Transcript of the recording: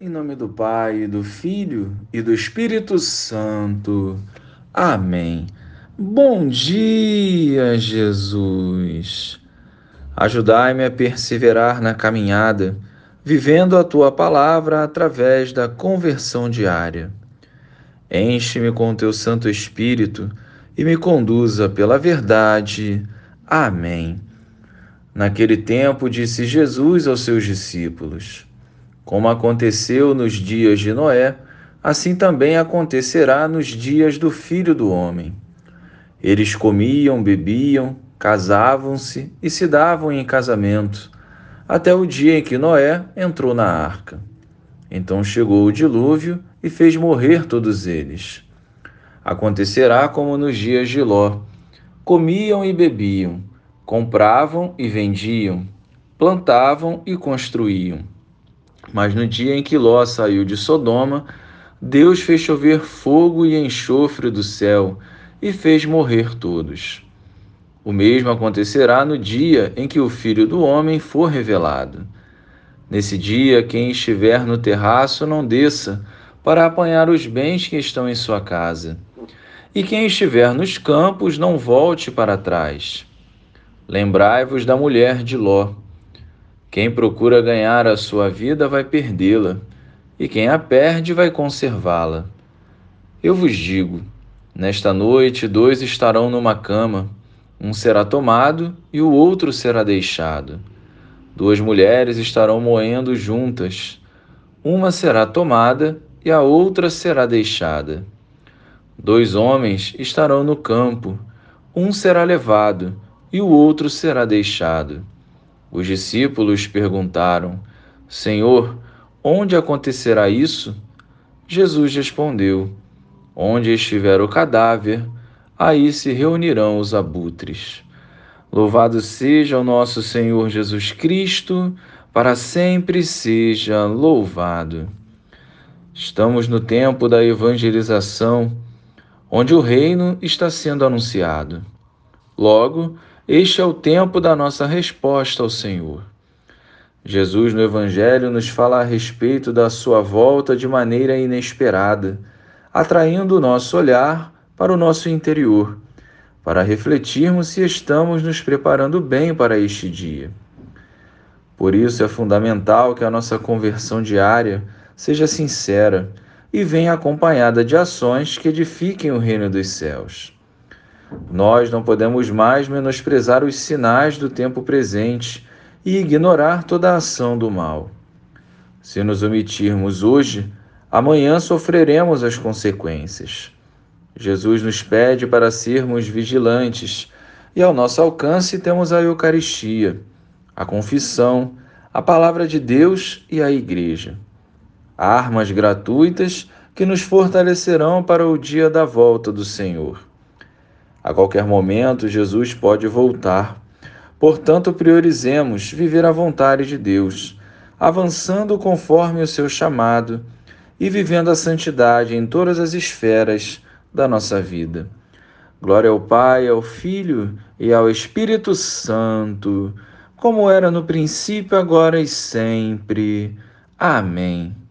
Em nome do Pai, do Filho e do Espírito Santo. Amém. Bom dia, Jesus. Ajudai-me a perseverar na caminhada, vivendo a tua palavra através da conversão diária. Enche-me com teu Santo Espírito e me conduza pela verdade. Amém. Naquele tempo, disse Jesus aos seus discípulos: como aconteceu nos dias de Noé, assim também acontecerá nos dias do filho do homem. Eles comiam, bebiam, casavam-se e se davam em casamento, até o dia em que Noé entrou na arca. Então chegou o dilúvio e fez morrer todos eles. Acontecerá como nos dias de Ló: comiam e bebiam, compravam e vendiam, plantavam e construíam mas no dia em que Ló saiu de Sodoma, Deus fez chover fogo e enxofre do céu e fez morrer todos. O mesmo acontecerá no dia em que o Filho do Homem for revelado. Nesse dia, quem estiver no terraço não desça para apanhar os bens que estão em sua casa. E quem estiver nos campos não volte para trás. Lembrai-vos da mulher de Ló. Quem procura ganhar a sua vida vai perdê-la, e quem a perde vai conservá-la. Eu vos digo: nesta noite dois estarão numa cama, um será tomado e o outro será deixado. Duas mulheres estarão moendo juntas, uma será tomada e a outra será deixada. Dois homens estarão no campo, um será levado e o outro será deixado. Os discípulos perguntaram: Senhor, onde acontecerá isso? Jesus respondeu: Onde estiver o cadáver, aí se reunirão os abutres. Louvado seja o nosso Senhor Jesus Cristo, para sempre seja louvado. Estamos no tempo da evangelização, onde o reino está sendo anunciado. Logo, este é o tempo da nossa resposta ao Senhor. Jesus no Evangelho nos fala a respeito da sua volta de maneira inesperada, atraindo o nosso olhar para o nosso interior, para refletirmos se estamos nos preparando bem para este dia. Por isso é fundamental que a nossa conversão diária seja sincera e venha acompanhada de ações que edifiquem o reino dos céus. Nós não podemos mais menosprezar os sinais do tempo presente e ignorar toda a ação do mal. Se nos omitirmos hoje, amanhã sofreremos as consequências. Jesus nos pede para sermos vigilantes e ao nosso alcance temos a Eucaristia, a confissão, a palavra de Deus e a Igreja. Armas gratuitas que nos fortalecerão para o dia da volta do Senhor. A qualquer momento, Jesus pode voltar. Portanto, priorizemos viver a vontade de Deus, avançando conforme o seu chamado e vivendo a santidade em todas as esferas da nossa vida. Glória ao Pai, ao Filho e ao Espírito Santo, como era no princípio, agora e sempre. Amém.